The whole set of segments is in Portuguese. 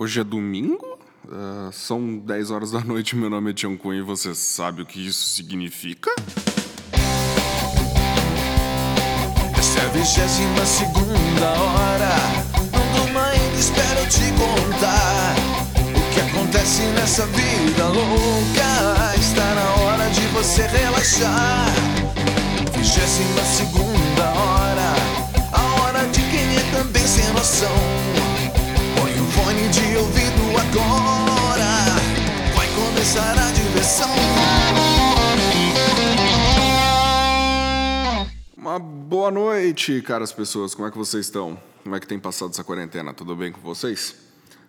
Hoje é domingo? Uh, são 10 horas da noite, meu nome é Tião Cunha e você sabe o que isso significa? Essa é a vigésima segunda hora. Não durma ainda, espero te contar O que acontece nessa vida louca. Está na hora de você relaxar. Vigésima segunda hora. A hora de quem é também sem noção de ouvido agora. Vai começar a diversão. Uma boa noite, caras pessoas. Como é que vocês estão? Como é que tem passado essa quarentena? Tudo bem com vocês?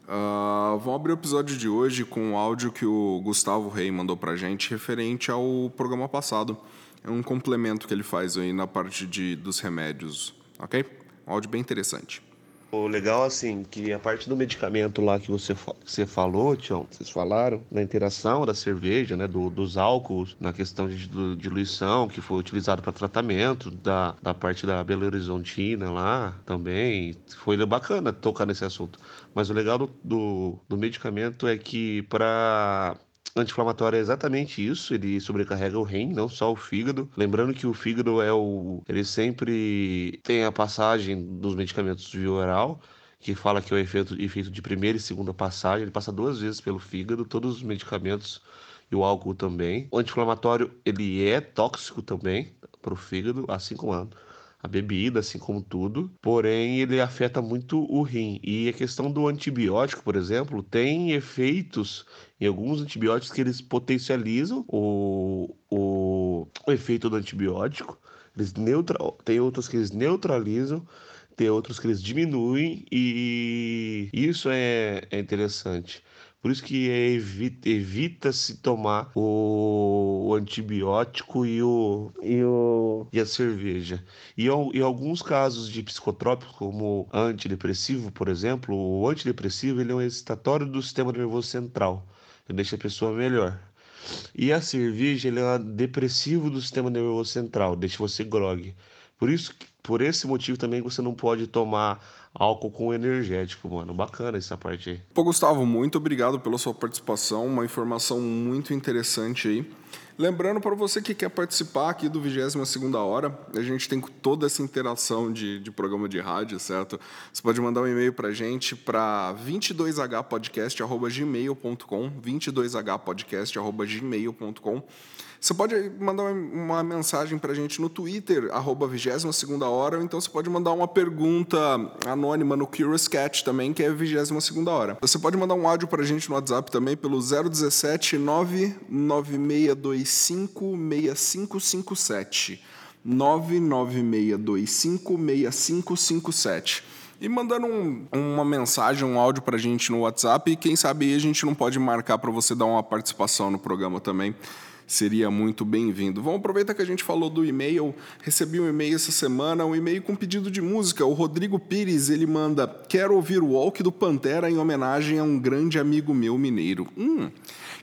Uh, vamos abrir o episódio de hoje com o áudio que o Gustavo Rei mandou pra gente referente ao programa passado. É um complemento que ele faz aí na parte de, dos remédios, ok? Um áudio bem interessante. O legal, assim, que a parte do medicamento lá que você, você falou, Tião, vocês falaram, da interação da cerveja, né, do, dos álcools, na questão de, diluição, que foi utilizado para tratamento, da, da parte da Belo Horizontina lá também. Foi bacana tocar nesse assunto. Mas o legal do, do, do medicamento é que para anti-inflamatório é exatamente isso, ele sobrecarrega o rim, não só o fígado. Lembrando que o fígado é o. Ele sempre tem a passagem dos medicamentos via oral, que fala que é o efeito, efeito de primeira e segunda passagem. Ele passa duas vezes pelo fígado, todos os medicamentos e o álcool também. O anti-inflamatório ele é tóxico também para o fígado, assim como a a bebida, assim como tudo, porém ele afeta muito o rim. E a questão do antibiótico, por exemplo, tem efeitos em alguns antibióticos que eles potencializam o, o, o efeito do antibiótico. Eles neutra... Tem outros que eles neutralizam, tem outros que eles diminuem, e isso é, é interessante. Por isso que é evita-se tomar o, o, antibiótico e, o, e, o, e a cerveja. E em alguns casos de psicotrópicos, como antidepressivo, por exemplo, o antidepressivo ele é um excitatório do sistema nervoso central. Deixa a pessoa melhor. E a cerveja ele é depressivo do sistema nervoso central, deixa você grog. Por isso, por esse motivo também você não pode tomar álcool com energético, mano. Bacana essa parte aí. Pô, Gustavo, muito obrigado pela sua participação, uma informação muito interessante aí. Lembrando para você que quer participar aqui do 22 hora, a gente tem toda essa interação de, de programa de rádio, certo? Você pode mandar um e-mail para a gente para 22hpodcast.gmail.com 22hpodcast.gmail.com você pode mandar uma mensagem para a gente no Twitter, arroba 22 hora, ou então você pode mandar uma pergunta anônima no Curious Cat também, que é 22 hora. Você pode mandar um áudio para a gente no WhatsApp também pelo 017 99625 6557. 99625 6557 e mandando um, uma mensagem, um áudio para a gente no WhatsApp. E quem sabe a gente não pode marcar para você dar uma participação no programa também seria muito bem-vindo. Vamos aproveitar que a gente falou do e-mail. Recebi um e-mail essa semana, um e-mail com pedido de música. O Rodrigo Pires, ele manda: "Quero ouvir o Walk do Pantera em homenagem a um grande amigo meu mineiro". Hum.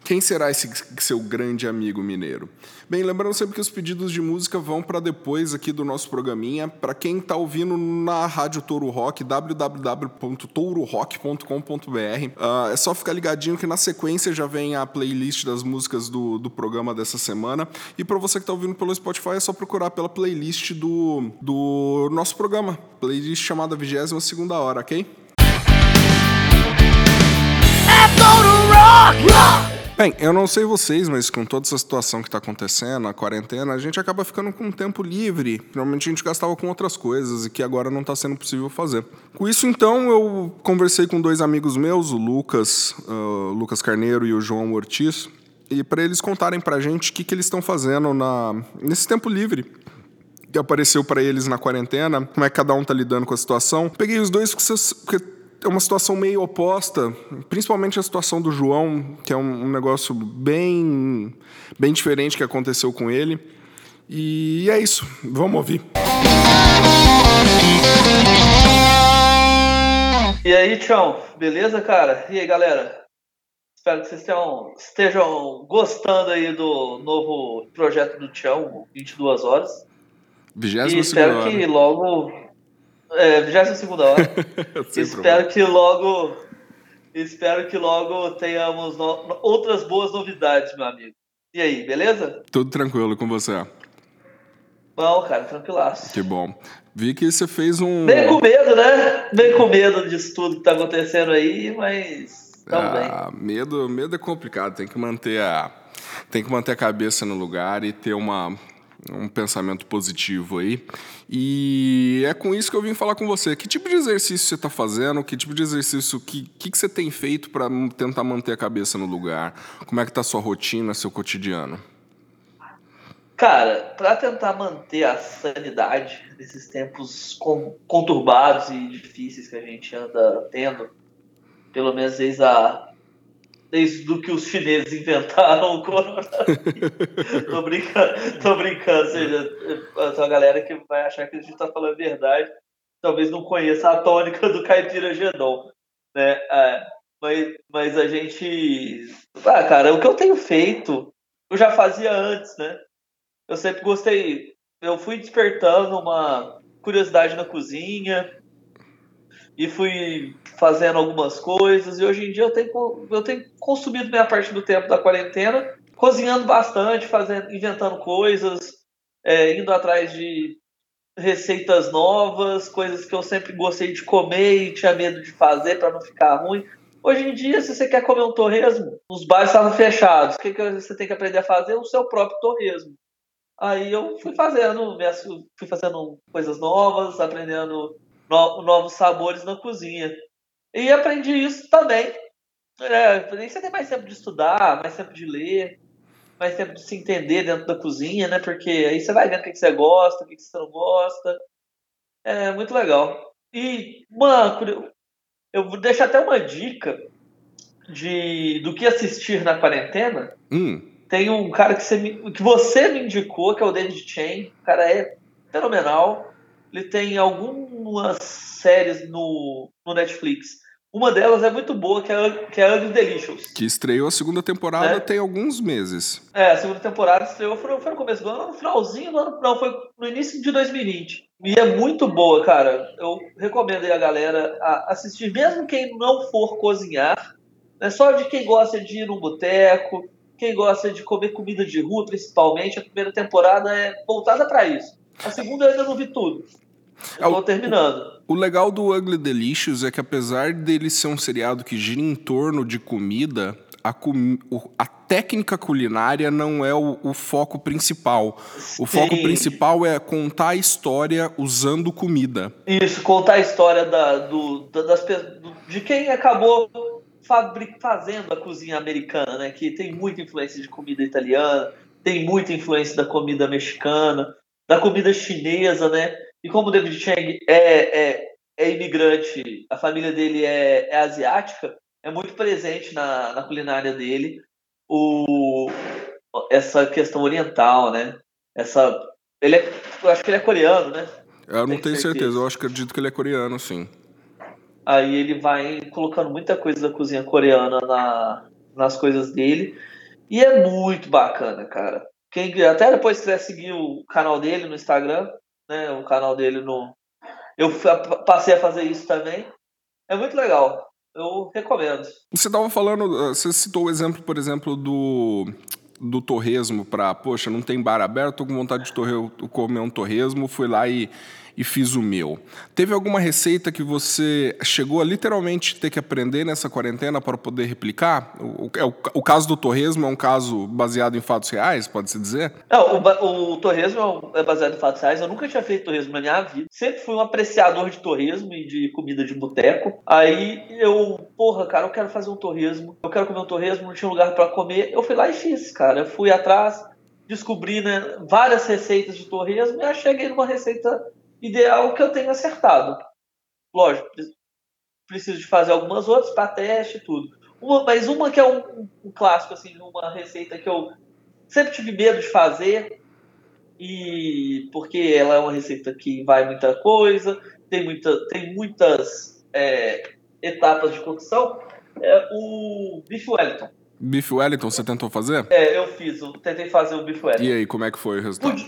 Quem será esse seu grande amigo mineiro? Bem, lembrando sempre que os pedidos de música vão para depois aqui do nosso programinha. Para quem está ouvindo na Rádio Touro Rock, www.tourorock.com.br, uh, ah, é só ficar ligadinho que na sequência já vem a playlist das músicas do, do programa dessa semana. E para você que está ouvindo pelo Spotify, é só procurar pela playlist do, do nosso programa, playlist chamada 22 segunda hora, ok? É Touro Rock! Bem, eu não sei vocês, mas com toda essa situação que está acontecendo, a quarentena, a gente acaba ficando com tempo livre. Normalmente a gente gastava com outras coisas e que agora não está sendo possível fazer. Com isso, então, eu conversei com dois amigos meus, o Lucas, uh, Lucas Carneiro e o João Ortiz, e para eles contarem para a gente o que, que eles estão fazendo na, nesse tempo livre que apareceu para eles na quarentena, como é que cada um tá lidando com a situação. Peguei os dois porque é uma situação meio oposta, principalmente a situação do João, que é um, um negócio bem, bem diferente que aconteceu com ele. E é isso, vamos ouvir. E aí, Tchau, beleza, cara? E aí, galera? Espero que vocês tenham, estejam gostando aí do novo projeto do Tchau, 22 horas. 22 e espero hora. que logo é, 22 hora. Espero que logo. Espero que logo tenhamos no... outras boas novidades, meu amigo. E aí, beleza? Tudo tranquilo com você? Bom, cara, tranquilaço. Que bom. Vi que você fez um. Bem com medo, né? Bem com medo disso tudo que tá acontecendo aí, mas. Ah, medo, medo é complicado, tem que manter a. Tem que manter a cabeça no lugar e ter uma, um pensamento positivo aí. E é com isso que eu vim falar com você. Que tipo de exercício você está fazendo? Que tipo de exercício que, que, que você tem feito para tentar manter a cabeça no lugar? Como é que está a sua rotina, seu cotidiano? Cara, para tentar manter a sanidade nesses tempos conturbados e difíceis que a gente anda tendo, pelo menos desde a desde do que os chineses inventaram o coronavírus. tô brincando, tô brincando. Ou seja, tem uma galera que vai achar que a gente está falando a verdade, talvez não conheça a tônica do caipira Gedon, né? É, mas, mas a gente, ah, cara, o que eu tenho feito, eu já fazia antes, né? Eu sempre gostei, eu fui despertando uma curiosidade na cozinha, e fui fazendo algumas coisas. E hoje em dia eu tenho, eu tenho consumido minha parte do tempo da quarentena cozinhando bastante, fazendo, inventando coisas, é, indo atrás de receitas novas, coisas que eu sempre gostei de comer e tinha medo de fazer para não ficar ruim. Hoje em dia, se você quer comer um torresmo, os bares estavam fechados. O que, que você tem que aprender a fazer? O seu próprio torresmo. Aí eu fui fazendo, fui fazendo coisas novas, aprendendo no, novos sabores na cozinha. E aprendi isso também. É, nem você tem mais tempo de estudar, mais tempo de ler, mais tempo de se entender dentro da cozinha, né? Porque aí você vai vendo o que você gosta, o que você não gosta. É muito legal. E, mano, eu vou deixar até uma dica de do que assistir na quarentena. Hum. Tem um cara que você, me, que você me indicou, que é o David Chain. O cara é fenomenal. Ele tem algumas séries no, no Netflix. Uma delas é muito boa, que é, que é Ugly Delicious. Que estreou a segunda temporada é. tem alguns meses. É, a segunda temporada estreou, foi, foi no começo do ano, no finalzinho do ano, não, foi no início de 2020. E é muito boa, cara. Eu recomendo aí a galera a assistir, mesmo quem não for cozinhar, é só de quem gosta de ir num boteco, quem gosta de comer comida de rua, principalmente. A primeira temporada é voltada para isso. A segunda eu ainda não vi tudo. Eu tô terminando. O, legal do Ugly Delicious é que apesar dele ser um seriado que gira em torno de comida, a, com, a técnica culinária não é o, o foco principal. Sim. O foco principal é contar a história usando comida. Isso, contar a história da, do, das, de quem acabou fazendo a cozinha americana, né? Que tem muita influência de comida italiana, tem muita influência da comida mexicana, da comida chinesa, né? E como o David Chang é, é, é imigrante, a família dele é, é asiática, é muito presente na, na culinária dele o, essa questão oriental, né? Essa, ele é, eu acho que ele é coreano, né? Eu não tenho, certeza. certeza, eu acho que acredito que ele é coreano, sim. Aí ele vai colocando muita coisa da cozinha coreana na, nas coisas dele. E é muito bacana, cara. Quem até depois quiser seguir o canal dele no Instagram, né? O canal dele no. Eu passei a fazer isso também. É muito legal. Eu recomendo. Você estava falando, ah, você citou o exemplo, por exemplo, do do torresmo para, poxa, não tem bar aberto, tô com vontade de torre, comer um torresmo, fui lá e e fiz o meu. Teve alguma receita que você chegou a literalmente ter que aprender nessa quarentena para poder replicar? O, o, é o caso do torresmo é um caso baseado em fatos reais, pode-se dizer? Não, o, o torresmo é baseado em fatos reais. Eu nunca tinha feito torresmo na minha vida. Sempre fui um apreciador de torresmo e de comida de boteco. Aí eu, porra, cara, eu quero fazer um torresmo. Eu quero comer um torresmo, não tinha lugar para comer. Eu fui lá e fiz, cara. Eu fui atrás, descobri né, várias receitas de torresmo e cheguei numa receita ideal que eu tenho acertado. Lógico, preciso de fazer algumas outras para teste e tudo. Uma, mas uma que é um, um, clássico, assim, uma receita que eu sempre tive medo de fazer, e porque ela é uma receita que vai muita coisa, tem, muita, tem muitas é, etapas de cocção, é o Beef Wellington. Beef Wellington, você tentou fazer? É, eu fiz, eu tentei fazer o Beef Wellington. E aí, como é que foi o resultado?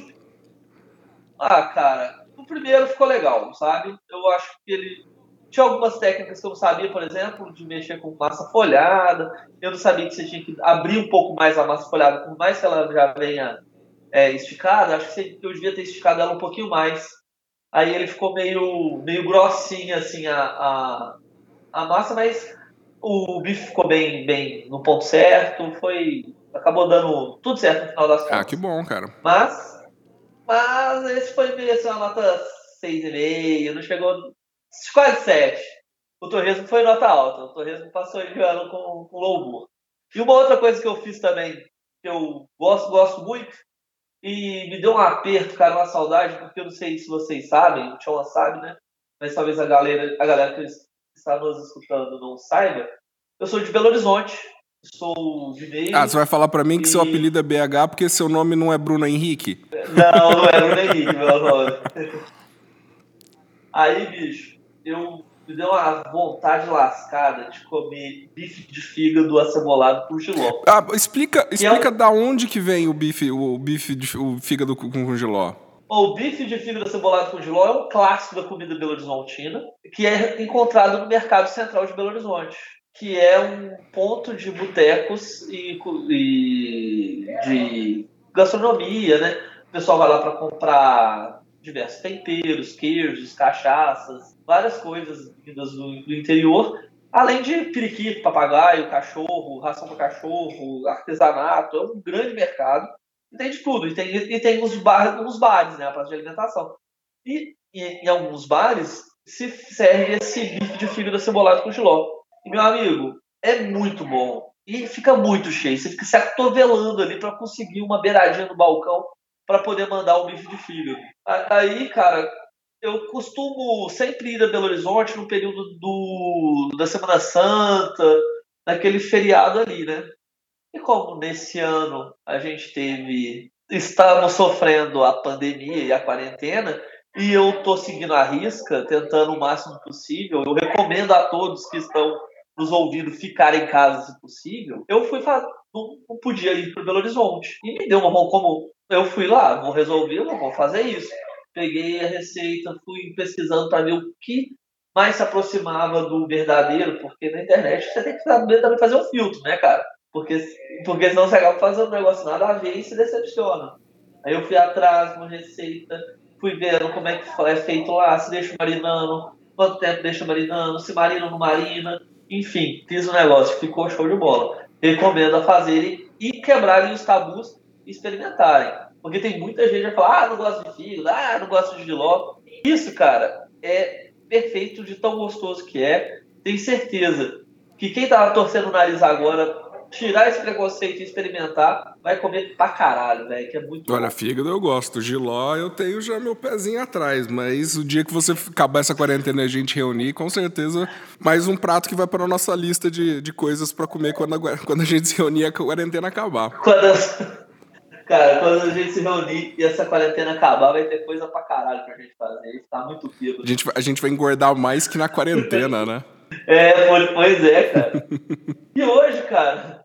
Ah, cara, primeiro ficou legal, sabe? Eu acho que ele Tinha algumas técnicas que eu não sabia, por exemplo, de mexer com massa folhada. Eu não sabia que você tinha que abrir um pouco mais a massa folhada, por mais que ela já venha é, esticada. Acho que você, eu devia ter esticado ela um pouquinho mais. Aí ele ficou meio, meio grossinho, assim, a, a, a massa, mas o bife ficou bem, bem no ponto certo. Foi. Acabou dando tudo certo no final das contas. Ah, que bom, cara. Mas, mas esse foi assim, uma nota 6,5, não chegou. Quase 7. O torresmo foi nota alta. O torresmo passou de ano com, com louvor. E uma outra coisa que eu fiz também, que eu gosto, gosto muito, e me deu um aperto, cara, uma saudade, porque eu não sei se vocês sabem, o Tchon sabe, né? Mas talvez a galera, a galera que está nos escutando não saiba. Eu sou de Belo Horizonte, sou mineiro. Ah, você vai falar para mim que seu apelido é BH porque seu nome não é Bruno Henrique? Não, não é Bruno Henrique, meu nome. Aí, bicho, eu me deu uma vontade lascada de comer bife de fígado acebolado com giló. Ah, explica, explica é da onde que vem o bife, o bife de, o fígado com, com giló. O bife de fígado acebolado com giló é um clássico da comida belo horizontina, que é encontrado no mercado central de Belo Horizonte, que é um ponto de botecos e, e de gastronomia, né? O pessoal vai lá para comprar diversos temperos, queijos, cachaças, várias coisas vindas do, do interior, além de periquito, papagaio, cachorro, ração para cachorro, artesanato, é um grande mercado. E tem de tudo. E tem, e tem os, bar, os bares, né? A praça de alimentação. E, e em alguns bares se serve esse bife de fígado cebolado com giló. E, meu amigo, é muito bom. E fica muito cheio. Você fica se atovelando ali para conseguir uma beiradinha no balcão para poder mandar o bife de fígado. Aí, cara, eu costumo sempre ir a Belo Horizonte no período do, da Semana Santa, naquele feriado ali, né? E como nesse ano a gente teve. Estamos sofrendo a pandemia e a quarentena, e eu tô seguindo a risca, tentando o máximo possível. Eu recomendo a todos que estão nos ouvindo ficar em casa se possível. Eu fui não, não podia ir para Belo Horizonte. E me deu uma mão como eu fui lá, vou resolver, não vou fazer isso peguei a receita, fui pesquisando para ver o que mais se aproximava do verdadeiro, porque na internet você tem que saber também fazer um filtro, né, cara? Porque, porque senão você acaba fazendo um negócio nada a ver e se decepciona. Aí eu fui atrás de uma receita, fui vendo como é que é feito lá, se deixa marinando, quanto tempo deixa marinando, se marina ou não marina. Enfim, fiz um negócio, ficou show de bola. Recomendo a fazerem e quebrarem os tabus e experimentarem. Porque tem muita gente que vai falar, ah, não gosto de fígado, ah, não gosto de giló. Isso, cara, é perfeito de tão gostoso que é. Tenho certeza que quem tava torcendo o nariz agora, tirar esse preconceito e experimentar, vai comer pra caralho, velho, que é muito Olha, bom. fígado eu gosto, giló eu tenho já meu pezinho atrás, mas o dia que você acabar essa quarentena e a gente reunir, com certeza, mais um prato que vai para nossa lista de, de coisas para comer quando a, quando a gente se reunir e a quarentena acabar. Quando... Cara, quando a gente se reunir e essa quarentena acabar, vai ter coisa pra caralho pra gente fazer. Tá muito vivo. A gente, a gente vai engordar mais que na quarentena, né? É, pois é, cara. e hoje, cara,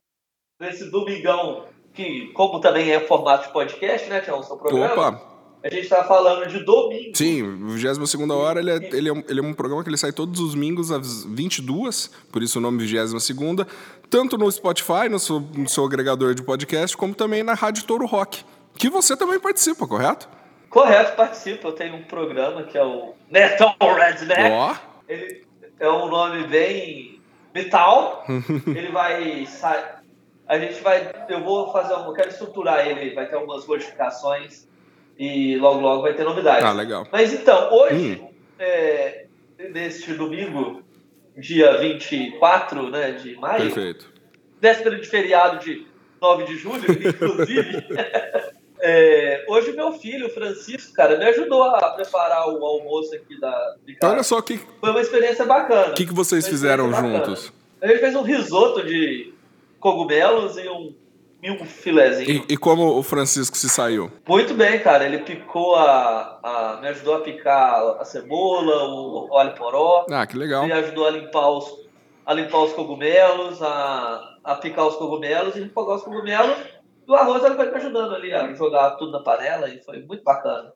nesse domingão, que como também é formato de podcast, né, Tião, seu programa. Opa! A gente tá falando de domingo. Sim, 22 hora, ele é, ele, é um, ele é um programa que ele sai todos os domingos às 22, por isso o nome 22 tanto no Spotify, no seu, no seu agregador de podcast, como também na Rádio Touro Rock, que você também participa, correto? Correto, participo. Eu tenho um programa que é o Metal Redneck. Ó. Ele é um nome bem metal. ele vai a gente vai, eu vou fazer, eu quero estruturar ele, vai ter algumas modificações e logo, logo vai ter novidades. Ah, legal. Mas então, hoje, hum. é, neste domingo, dia 24 né, de maio, Perfeito. véspera de feriado de 9 de julho, inclusive, é, hoje meu filho, Francisco, cara, me ajudou a preparar o almoço aqui da. Olha só que... Foi uma experiência bacana. O que, que vocês fizeram juntos? A gente fez um risoto de cogumelos e um e um filezinho. E, e, como o Francisco se saiu? Muito bem, cara. Ele picou a, a. me ajudou a picar a cebola, o, o alho poró. Ah, que legal. Me ajudou a limpar os, a limpar os cogumelos, a, a picar os cogumelos e refogar os cogumelos. E o arroz ele foi me ajudando ali a jogar tudo na panela e foi muito bacana.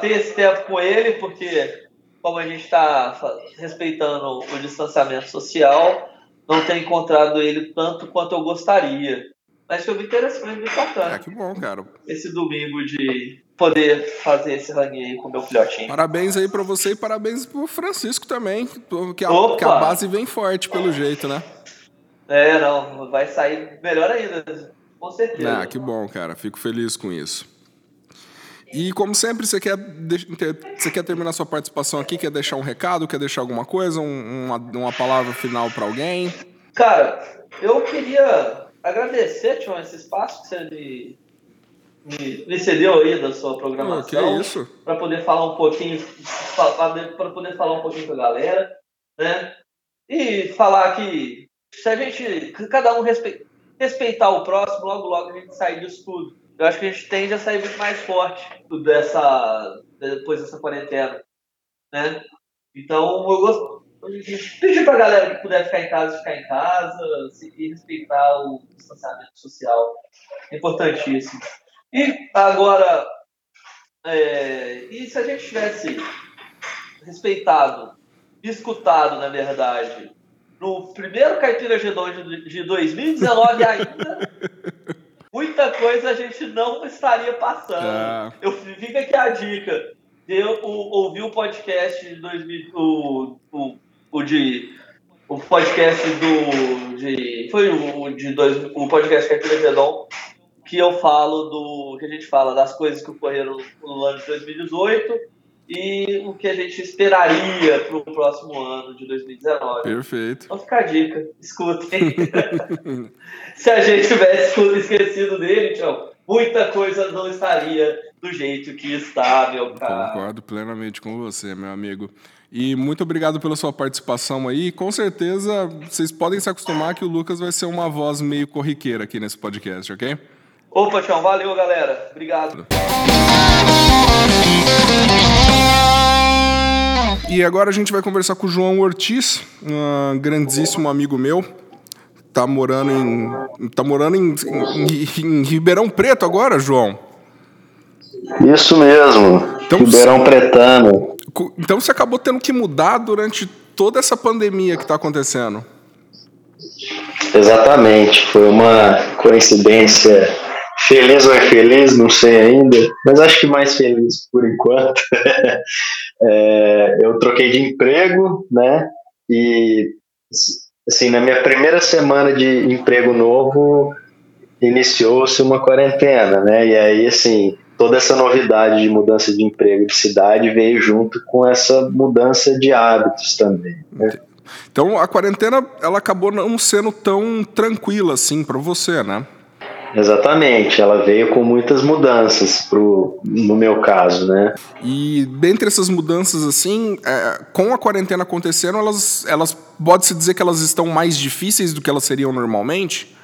Ter esse tempo com ele, porque como a gente está respeitando o distanciamento social, não ter encontrado ele tanto quanto eu gostaria. Mas foi muito interessante, muito bacana. É, que bom, cara. Esse domingo de poder fazer esse ranguinho com meu filhotinho. Parabéns aí para você e parabéns pro Francisco também, que a, que a base vem forte pelo jeito, né? É, não, vai sair melhor ainda, com certeza. Ah, que bom, cara. Fico feliz com isso. E como sempre, você quer, você quer terminar sua participação aqui? Quer deixar um recado? Quer deixar alguma coisa? Um, uma, uma palavra final para alguém? Cara, eu queria agradecer, Tião, esse espaço que você me, me, me cedeu aí da sua programação. Que é isso? Para poder falar um pouquinho, para poder falar um pouquinho com a galera, né? E falar que se a gente, cada um respe, respeitar o próximo, logo logo a gente sair disso tudo eu acho que a gente tende a sair muito mais forte dessa, depois dessa quarentena, né? Então, eu gosto pedir pra galera que puder ficar em casa, ficar em casa, e respeitar o distanciamento social. É importantíssimo. E agora, é, e se a gente tivesse respeitado, escutado, na verdade, no primeiro Caipira G2 de 2019 ainda, muita coisa a gente não estaria passando. É. Eu fica aqui a dica. Eu ouvi o podcast de 2000, o, o, o de o podcast do de foi o de dois, o podcast é Levedon que eu falo do que a gente fala das coisas que ocorreram no ano de 2018 e o que a gente esperaria para o próximo ano de 2019. Perfeito. Então fica a dica, escutem. Se a gente tivesse esquecido dele, tchau, muita coisa não estaria do jeito que está, meu cara. Concordo plenamente com você, meu amigo. E muito obrigado pela sua participação aí. Com certeza, vocês podem se acostumar que o Lucas vai ser uma voz meio corriqueira aqui nesse podcast, ok? Opa, tchau. Valeu, galera. Obrigado. E agora a gente vai conversar com o João Ortiz, um grandíssimo amigo meu. Tá morando em. Tá morando em, em, em Ribeirão Preto agora, João? Isso mesmo. Então, Ribeirão Pretano. Então você acabou tendo que mudar durante toda essa pandemia que está acontecendo. Exatamente. Foi uma coincidência Feliz ou infeliz, não sei ainda, mas acho que mais feliz por enquanto. é, eu troquei de emprego, né? E assim, na minha primeira semana de emprego novo, iniciou-se uma quarentena, né? E aí, assim, toda essa novidade de mudança de emprego de cidade veio junto com essa mudança de hábitos também. Né? Então a quarentena ela acabou não sendo tão tranquila assim para você, né? Exatamente, ela veio com muitas mudanças pro, no meu caso, né? E dentre essas mudanças, assim, é, com a quarentena acontecendo, elas, elas pode-se dizer que elas estão mais difíceis do que elas seriam normalmente?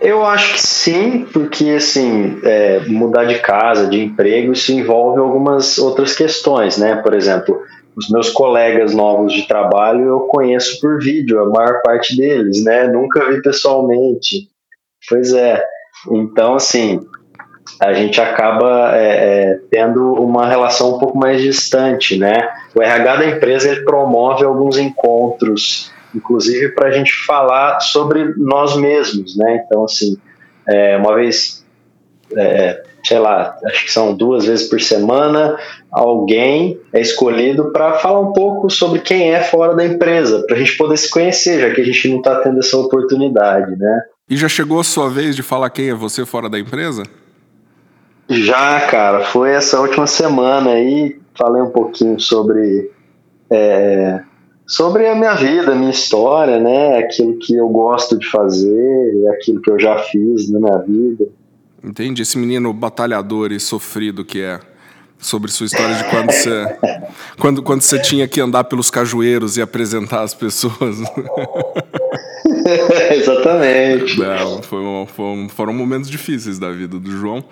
Eu acho que sim, porque assim, é, mudar de casa, de emprego, isso envolve algumas outras questões, né? Por exemplo, os meus colegas novos de trabalho eu conheço por vídeo, a maior parte deles, né? Nunca vi pessoalmente. Pois é. Então, assim, a gente acaba é, é, tendo uma relação um pouco mais distante, né? O RH da empresa ele promove alguns encontros, inclusive para a gente falar sobre nós mesmos, né? Então, assim, é, uma vez, é, sei lá, acho que são duas vezes por semana, alguém é escolhido para falar um pouco sobre quem é fora da empresa, para a gente poder se conhecer, já que a gente não está tendo essa oportunidade, né? E já chegou a sua vez de falar quem é você fora da empresa? Já, cara. Foi essa última semana aí. Falei um pouquinho sobre. É, sobre a minha vida, a minha história, né? Aquilo que eu gosto de fazer, aquilo que eu já fiz na minha vida. Entendi. Esse menino batalhador e sofrido que é. Sobre sua história de quando você, quando, quando você tinha que andar pelos cajueiros e apresentar as pessoas. Exatamente. Não, um, foi um, foram momentos difíceis da vida do João.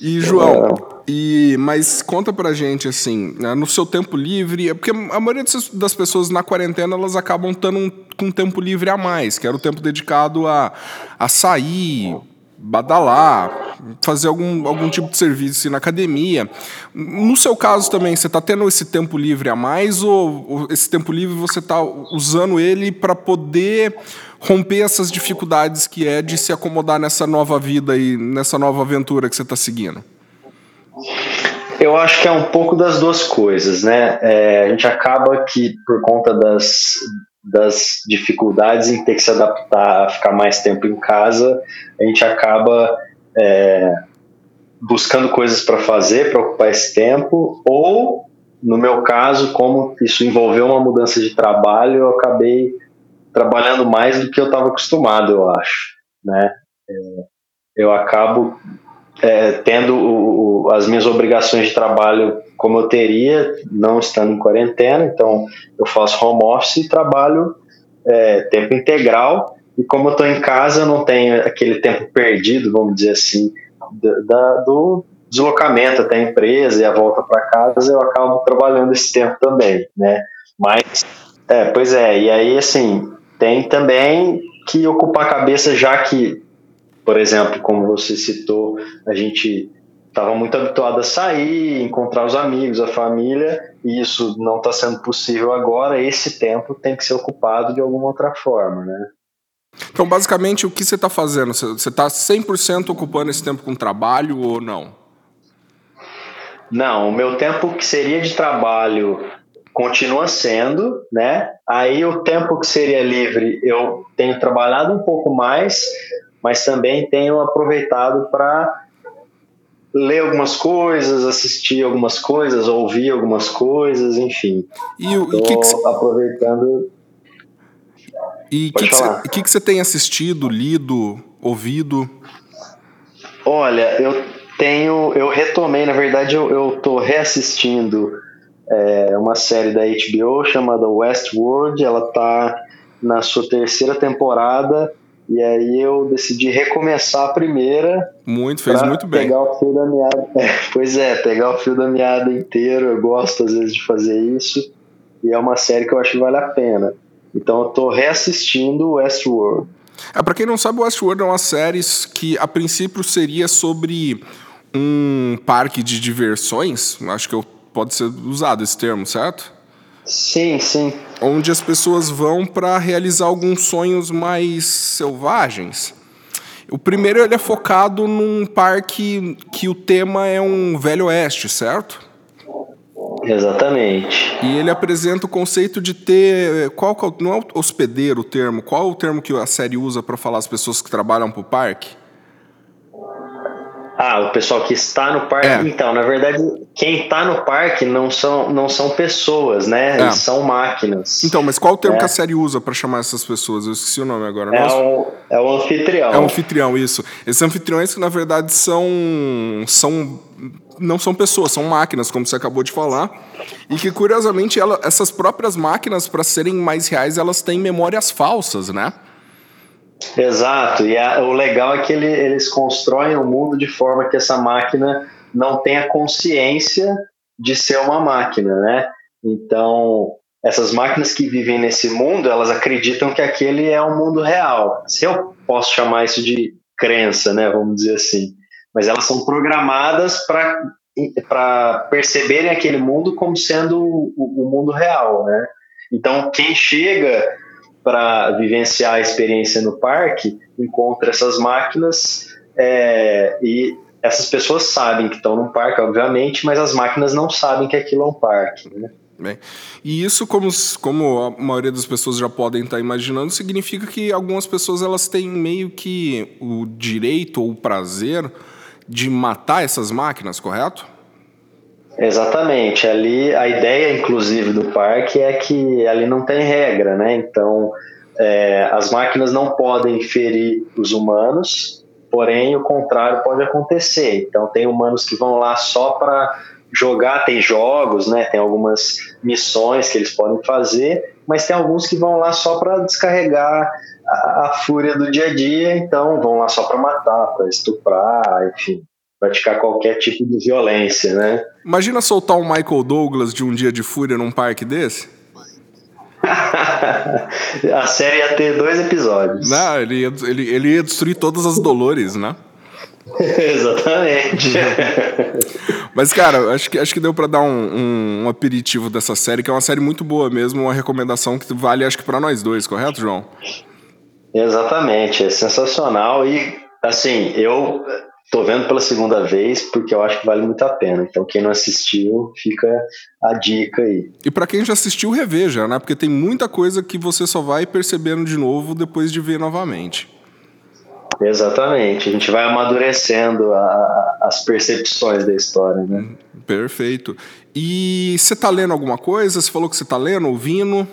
E, João, e, mas conta pra gente, assim, né, no seu tempo livre, é porque a maioria das pessoas na quarentena, elas acabam estando um, com tempo livre a mais, que era o tempo dedicado a, a sair, badalar, fazer algum, algum tipo de serviço na academia. No seu caso também, você está tendo esse tempo livre a mais ou, ou esse tempo livre você está usando ele para poder romper essas dificuldades que é de se acomodar nessa nova vida e nessa nova aventura que você está seguindo? Eu acho que é um pouco das duas coisas, né? É, a gente acaba que, por conta das, das dificuldades em ter que se adaptar a ficar mais tempo em casa, a gente acaba é, buscando coisas para fazer, para ocupar esse tempo, ou, no meu caso, como isso envolveu uma mudança de trabalho, eu acabei trabalhando mais do que eu estava acostumado, eu acho, né? É, eu acabo é, tendo o, o, as minhas obrigações de trabalho como eu teria, não estando em quarentena, então eu faço home office e trabalho é, tempo integral, e como eu estou em casa, eu não tenho aquele tempo perdido, vamos dizer assim, da, do deslocamento até a empresa e a volta para casa, eu acabo trabalhando esse tempo também, né? Mas, é, pois é, e aí, assim, tem também que ocupar a cabeça, já que, por exemplo, como você citou, a gente estava muito habituado a sair, encontrar os amigos, a família, e isso não está sendo possível agora. Esse tempo tem que ser ocupado de alguma outra forma, né? Então, basicamente, o que você está fazendo? Você está 100% ocupando esse tempo com trabalho ou não? Não, o meu tempo que seria de trabalho continua sendo, né? Aí o tempo que seria livre eu tenho trabalhado um pouco mais, mas também tenho aproveitado para ler algumas coisas, assistir algumas coisas, ouvir algumas coisas, enfim. E o que, que cê... aproveitando. E o que, você tem assistido, lido, ouvido? Olha, eu tenho, eu retomei, na verdade, eu, eu tô reassistindo é uma série da HBO chamada Westworld. Ela tá na sua terceira temporada e aí eu decidi recomeçar a primeira. Muito, fez muito bem. Pegar o fio da meada. É, pois é, pegar o fio da meada inteiro. Eu gosto às vezes de fazer isso. E é uma série que eu acho que vale a pena. Então eu tô reassistindo Westworld. É, para quem não sabe, Westworld é uma série que a princípio seria sobre um parque de diversões. Acho que pode ser usado esse termo, certo? Sim, sim. Onde as pessoas vão para realizar alguns sonhos mais selvagens. O primeiro ele é focado num parque que o tema é um velho oeste, certo? Exatamente. E ele apresenta o conceito de ter qual é não é hospedeiro o termo, qual é o termo que a série usa para falar as pessoas que trabalham para o parque? Ah, o pessoal que está no parque. É. Então, na verdade, quem está no parque não são, não são pessoas, né? É. Eles são máquinas. Então, mas qual o termo é. que a série usa para chamar essas pessoas? Eu esqueci o nome agora. É, o, é o anfitrião. É o anfitrião, isso. Esses anfitriões que, na verdade, são. são não são pessoas, são máquinas, como você acabou de falar. E que, curiosamente, ela, essas próprias máquinas, para serem mais reais, elas têm memórias falsas, né? Exato, e a, o legal é que ele, eles constroem o mundo de forma que essa máquina não tenha consciência de ser uma máquina, né? Então, essas máquinas que vivem nesse mundo, elas acreditam que aquele é o mundo real. Se eu posso chamar isso de crença, né, vamos dizer assim. Mas elas são programadas para perceberem aquele mundo como sendo o, o mundo real, né? Então, quem chega para vivenciar a experiência no parque, encontra essas máquinas é, e essas pessoas sabem que estão no parque, obviamente, mas as máquinas não sabem que aquilo é um parque. Né? Bem, e isso, como, como a maioria das pessoas já podem estar imaginando, significa que algumas pessoas elas têm meio que o direito ou o prazer de matar essas máquinas, correto? Exatamente. Ali a ideia, inclusive, do parque é que ali não tem regra, né? Então é, as máquinas não podem ferir os humanos, porém o contrário pode acontecer. Então tem humanos que vão lá só para jogar, tem jogos, né? Tem algumas missões que eles podem fazer, mas tem alguns que vão lá só para descarregar a, a, fúria do dia a dia, então vão lá só para matar, para estuprar, enfim praticar qualquer tipo de violência, né? Imagina soltar o Michael Douglas de um dia de fúria num parque desse? a série ia ter dois episódios. Não, ele ia, ele, ele ia destruir todas as dolores, né? Exatamente. Mas, cara, acho que, acho que deu para dar um, um, um, aperitivo dessa série, que é uma série muito boa mesmo, uma recomendação que vale, acho que, para nós dois, correto, João? Exatamente, é sensacional e, assim, eu tô vendo pela segunda vez porque eu acho que vale muito a pena. Então, quem não assistiu, fica a dica aí. E para quem já assistiu, reveja, né? Porque tem muita coisa que você só vai percebendo de novo depois de ver novamente. Exatamente, a gente vai amadurecendo a, a, as percepções da história, né? Perfeito. E você tá lendo alguma coisa? Você falou que você tá lendo, ouvindo?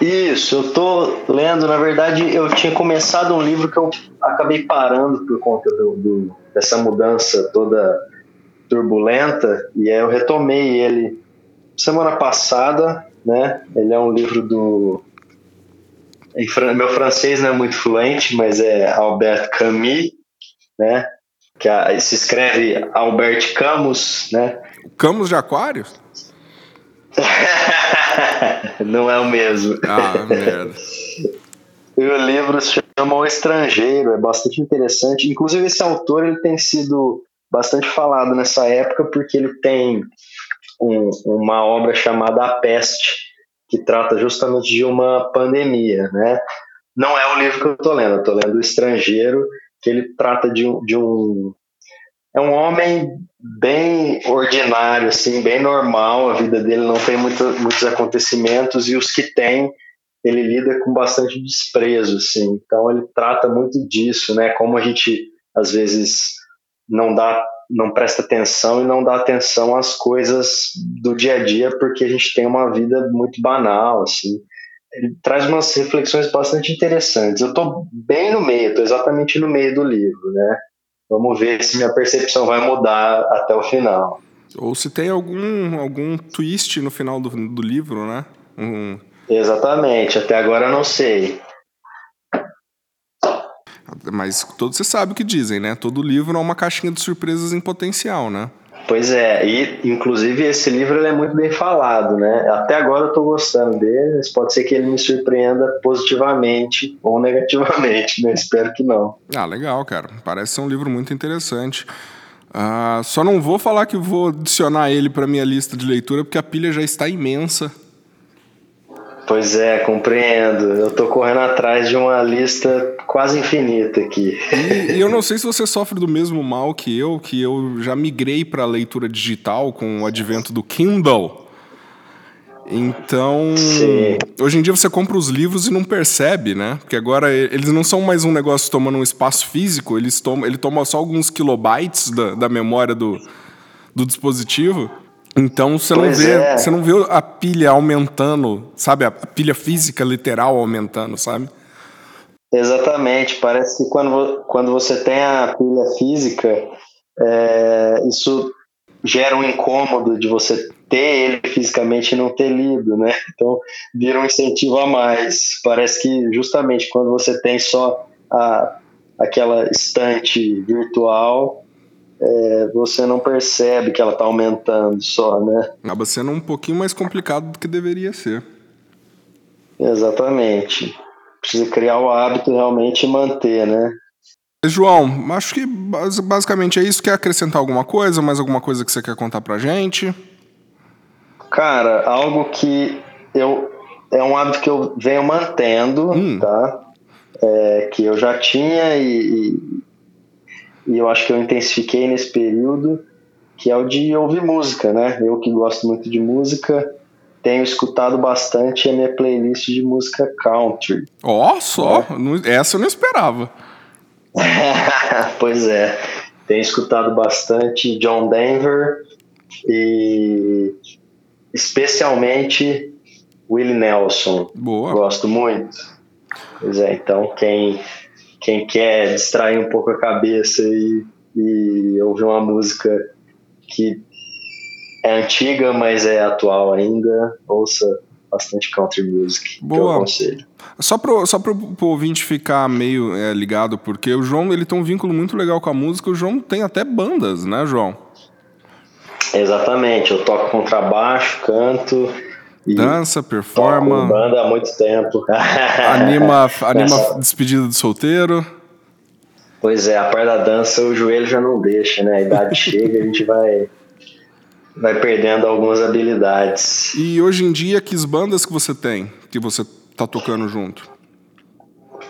Isso, eu tô lendo. Na verdade, eu tinha começado um livro que eu acabei parando por conta do, do, dessa mudança toda turbulenta, e aí eu retomei ele semana passada, né? Ele é um livro do. Meu francês não é muito fluente, mas é Albert Camus, né? Que se escreve Albert Camus, né? Camus de Aquário? Não é o mesmo. Ah, merda. E o livro se chama O Estrangeiro, é bastante interessante. Inclusive, esse autor ele tem sido bastante falado nessa época porque ele tem um, uma obra chamada A Peste, que trata justamente de uma pandemia, né? Não é o livro que eu estou lendo, eu estou lendo O Estrangeiro, que ele trata de de um é um homem bem ordinário, assim, bem normal. A vida dele não tem muito, muitos acontecimentos e os que tem ele lida com bastante desprezo, assim. Então ele trata muito disso, né? Como a gente às vezes não dá, não presta atenção e não dá atenção às coisas do dia a dia porque a gente tem uma vida muito banal, assim. Ele traz umas reflexões bastante interessantes. Eu estou bem no meio, estou exatamente no meio do livro, né? Vamos ver se minha percepção vai mudar até o final. Ou se tem algum, algum twist no final do, do livro, né? Um... Exatamente, até agora eu não sei. Mas todo você sabe o que dizem, né? Todo livro é uma caixinha de surpresas em potencial, né? Pois é, e inclusive esse livro é muito bem falado, né? Até agora eu estou gostando dele, mas pode ser que ele me surpreenda positivamente ou negativamente, né? Espero que não. Ah, legal, cara. Parece ser um livro muito interessante. Uh, só não vou falar que vou adicionar ele para minha lista de leitura, porque a pilha já está imensa. Pois é, compreendo. Eu tô correndo atrás de uma lista quase infinita aqui. E, eu não sei se você sofre do mesmo mal que eu, que eu já migrei para a leitura digital com o advento do Kindle. Então, Sim. hoje em dia você compra os livros e não percebe, né? Porque agora eles não são mais um negócio tomando um espaço físico, eles tomam, ele toma só alguns kilobytes da, da memória do, do dispositivo. Então você não, vê, é. você não vê a pilha aumentando, sabe? A pilha física literal aumentando, sabe? Exatamente. Parece que quando, quando você tem a pilha física, é, isso gera um incômodo de você ter ele fisicamente e não ter lido, né? Então vira um incentivo a mais. Parece que justamente quando você tem só a, aquela estante virtual, é, você não percebe que ela está aumentando só, né? Acaba sendo um pouquinho mais complicado do que deveria ser. Exatamente. Precisa criar o hábito realmente e manter, né? João, acho que basicamente é isso. Quer acrescentar alguma coisa? Mais alguma coisa que você quer contar pra gente? Cara, algo que eu. É um hábito que eu venho mantendo, hum. tá? É, que eu já tinha e, e eu acho que eu intensifiquei nesse período, que é o de ouvir música, né? Eu que gosto muito de música, tenho escutado bastante a minha playlist de música country. Ó, oh, só! É. Essa eu não esperava. pois é. Tenho escutado bastante John Denver e especialmente Willie Nelson. Boa. Gosto muito. Pois é, então quem quem quer distrair um pouco a cabeça e, e ouvir uma música que é antiga, mas é atual ainda, ouça bastante country music, Boa. que eu aconselho. Só para só pro, pro ouvinte ficar meio é, ligado, porque o João ele tem um vínculo muito legal com a música, o João tem até bandas, né, João? Exatamente, eu toco contrabaixo, canto, Dança, performa. banda há muito tempo. anima, anima despedida do solteiro. Pois é, a parte da dança o joelho já não deixa, né? A idade chega, a gente vai vai perdendo algumas habilidades. E hoje em dia, que bandas que você tem, que você tá tocando junto?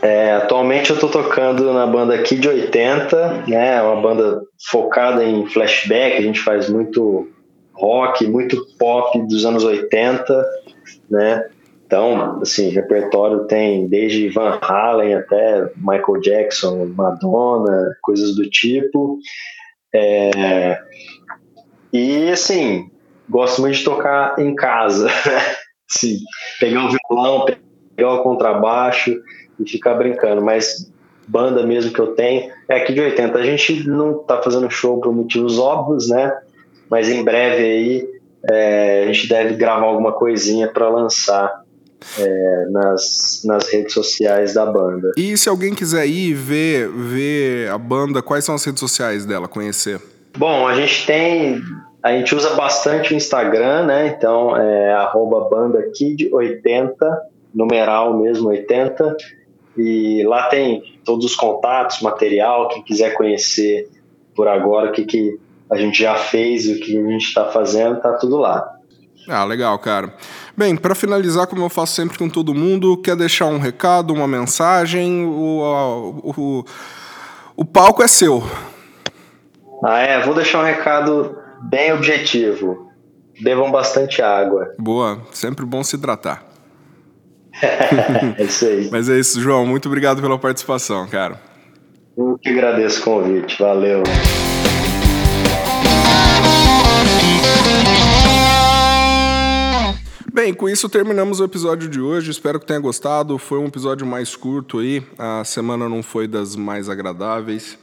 É, atualmente eu tô tocando na banda Kid 80, né? Uma banda focada em flashback, a gente faz muito rock, muito pop dos anos 80, né? Então, assim, repertório tem desde Van Halen até Michael Jackson, Madonna, coisas do tipo. É, e, assim, gosto muito de tocar em casa. Sim, pegar o violão, pegar o contrabaixo e ficar brincando. Mas banda mesmo que eu tenho é aqui de 80. A gente não tá fazendo show por motivos óbvios, né? Mas em breve aí é, a gente deve gravar alguma coisinha para lançar é, nas, nas redes sociais da banda. E se alguém quiser ir ver, ver a banda, quais são as redes sociais dela, conhecer? Bom, a gente tem. A gente usa bastante o Instagram, né? Então é bandakid80, numeral mesmo 80. E lá tem todos os contatos, material, quem quiser conhecer por agora o que, que a gente já fez e o que a gente está fazendo, tá tudo lá. Ah, legal, cara. Bem, para finalizar, como eu faço sempre com todo mundo, quer deixar um recado, uma mensagem? O, o, o, o palco é seu. Ah, é. Vou deixar um recado bem objetivo. Bebam bastante água. Boa. Sempre bom se hidratar. é isso aí. Mas é isso, João. Muito obrigado pela participação, cara. Eu que agradeço o convite. Valeu. Bem, com isso terminamos o episódio de hoje. Espero que tenha gostado. Foi um episódio mais curto aí. A semana não foi das mais agradáveis.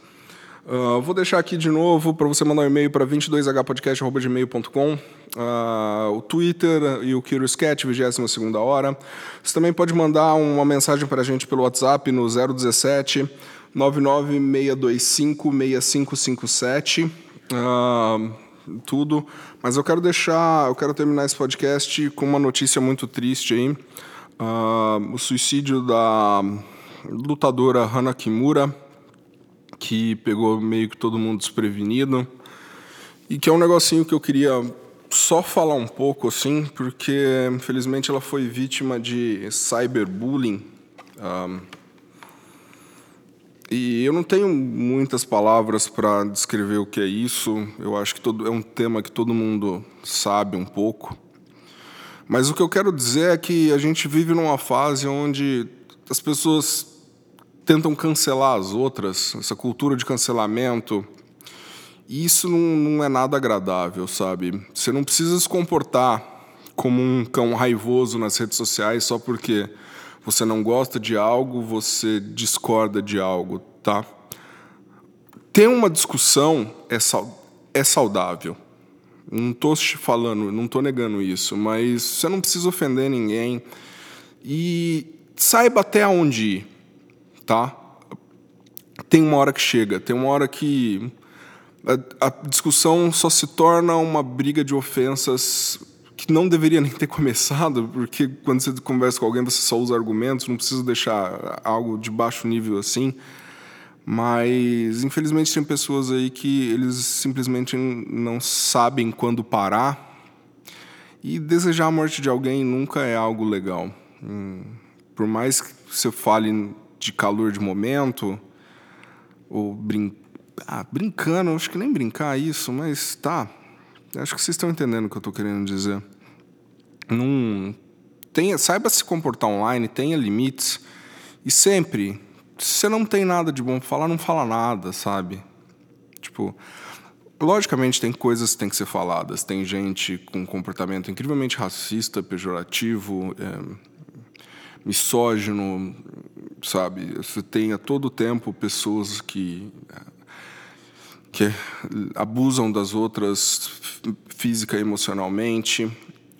Uh, vou deixar aqui de novo para você mandar um e-mail para 22hpodcast.gmail.com, uh, o Twitter e o Curious Cat, 22 hora. Você também pode mandar uma mensagem para a gente pelo WhatsApp no 017 99625 6557. Uh, tudo. Mas eu quero deixar, eu quero terminar esse podcast com uma notícia muito triste aí. Uh, o suicídio da lutadora Hana Kimura, que pegou meio que todo mundo desprevenido. E que é um negocinho que eu queria só falar um pouco, assim, porque infelizmente ela foi vítima de cyberbullying. Uh, e eu não tenho muitas palavras para descrever o que é isso. Eu acho que todo, é um tema que todo mundo sabe um pouco. Mas o que eu quero dizer é que a gente vive numa fase onde as pessoas tentam cancelar as outras, essa cultura de cancelamento. E isso não, não é nada agradável, sabe? Você não precisa se comportar como um cão raivoso nas redes sociais só porque você não gosta de algo, você discorda de algo, tá? Ter uma discussão é, é saudável. Não estou falando, não estou negando isso, mas você não precisa ofender ninguém e saiba até onde ir, tá? Tem uma hora que chega, tem uma hora que a, a discussão só se torna uma briga de ofensas que não deveria nem ter começado, porque quando você conversa com alguém você só usa argumentos, não precisa deixar algo de baixo nível assim. Mas infelizmente tem pessoas aí que eles simplesmente não sabem quando parar. E desejar a morte de alguém nunca é algo legal. Hum, por mais que você fale de calor de momento, ou brin ah, brincando, acho que nem brincar isso, mas tá, Acho que vocês estão entendendo o que eu estou querendo dizer. Não tenha, saiba se comportar online, tenha limites e sempre, se você não tem nada de bom para falar, não fala nada, sabe? Tipo, logicamente tem coisas que têm que ser faladas. Tem gente com comportamento incrivelmente racista, pejorativo, é, misógino, sabe? Você tem a todo tempo pessoas que que abusam das outras física e emocionalmente.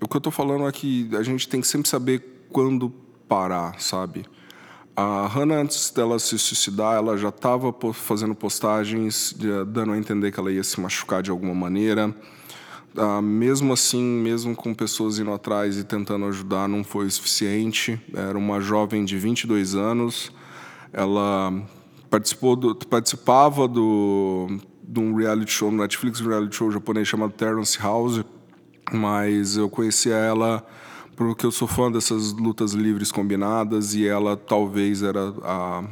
O que eu estou falando é que a gente tem que sempre saber quando parar, sabe? A Hannah, antes dela se suicidar, ela já estava fazendo postagens dando a entender que ela ia se machucar de alguma maneira. Ah, mesmo assim, mesmo com pessoas indo atrás e tentando ajudar, não foi o suficiente. Era uma jovem de 22 anos. Ela participou do, participava do, de um reality show no Netflix, um reality show japonês chamado Terrence House, mas eu conhecia ela porque eu sou fã dessas lutas livres combinadas e ela talvez era a,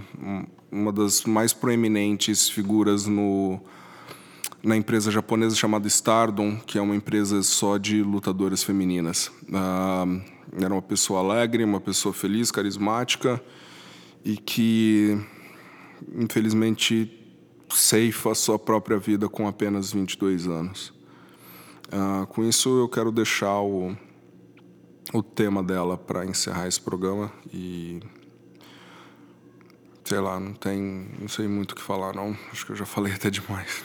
uma das mais proeminentes figuras no na empresa japonesa chamada Stardom, que é uma empresa só de lutadoras femininas. Uh, era uma pessoa alegre, uma pessoa feliz, carismática e que, infelizmente, ceifa sua própria vida com apenas 22 anos. Uh, com isso, eu quero deixar o, o tema dela para encerrar esse programa e sei lá, não tem, não sei muito o que falar não. Acho que eu já falei até demais.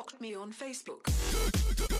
blocked me on Facebook.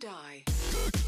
die.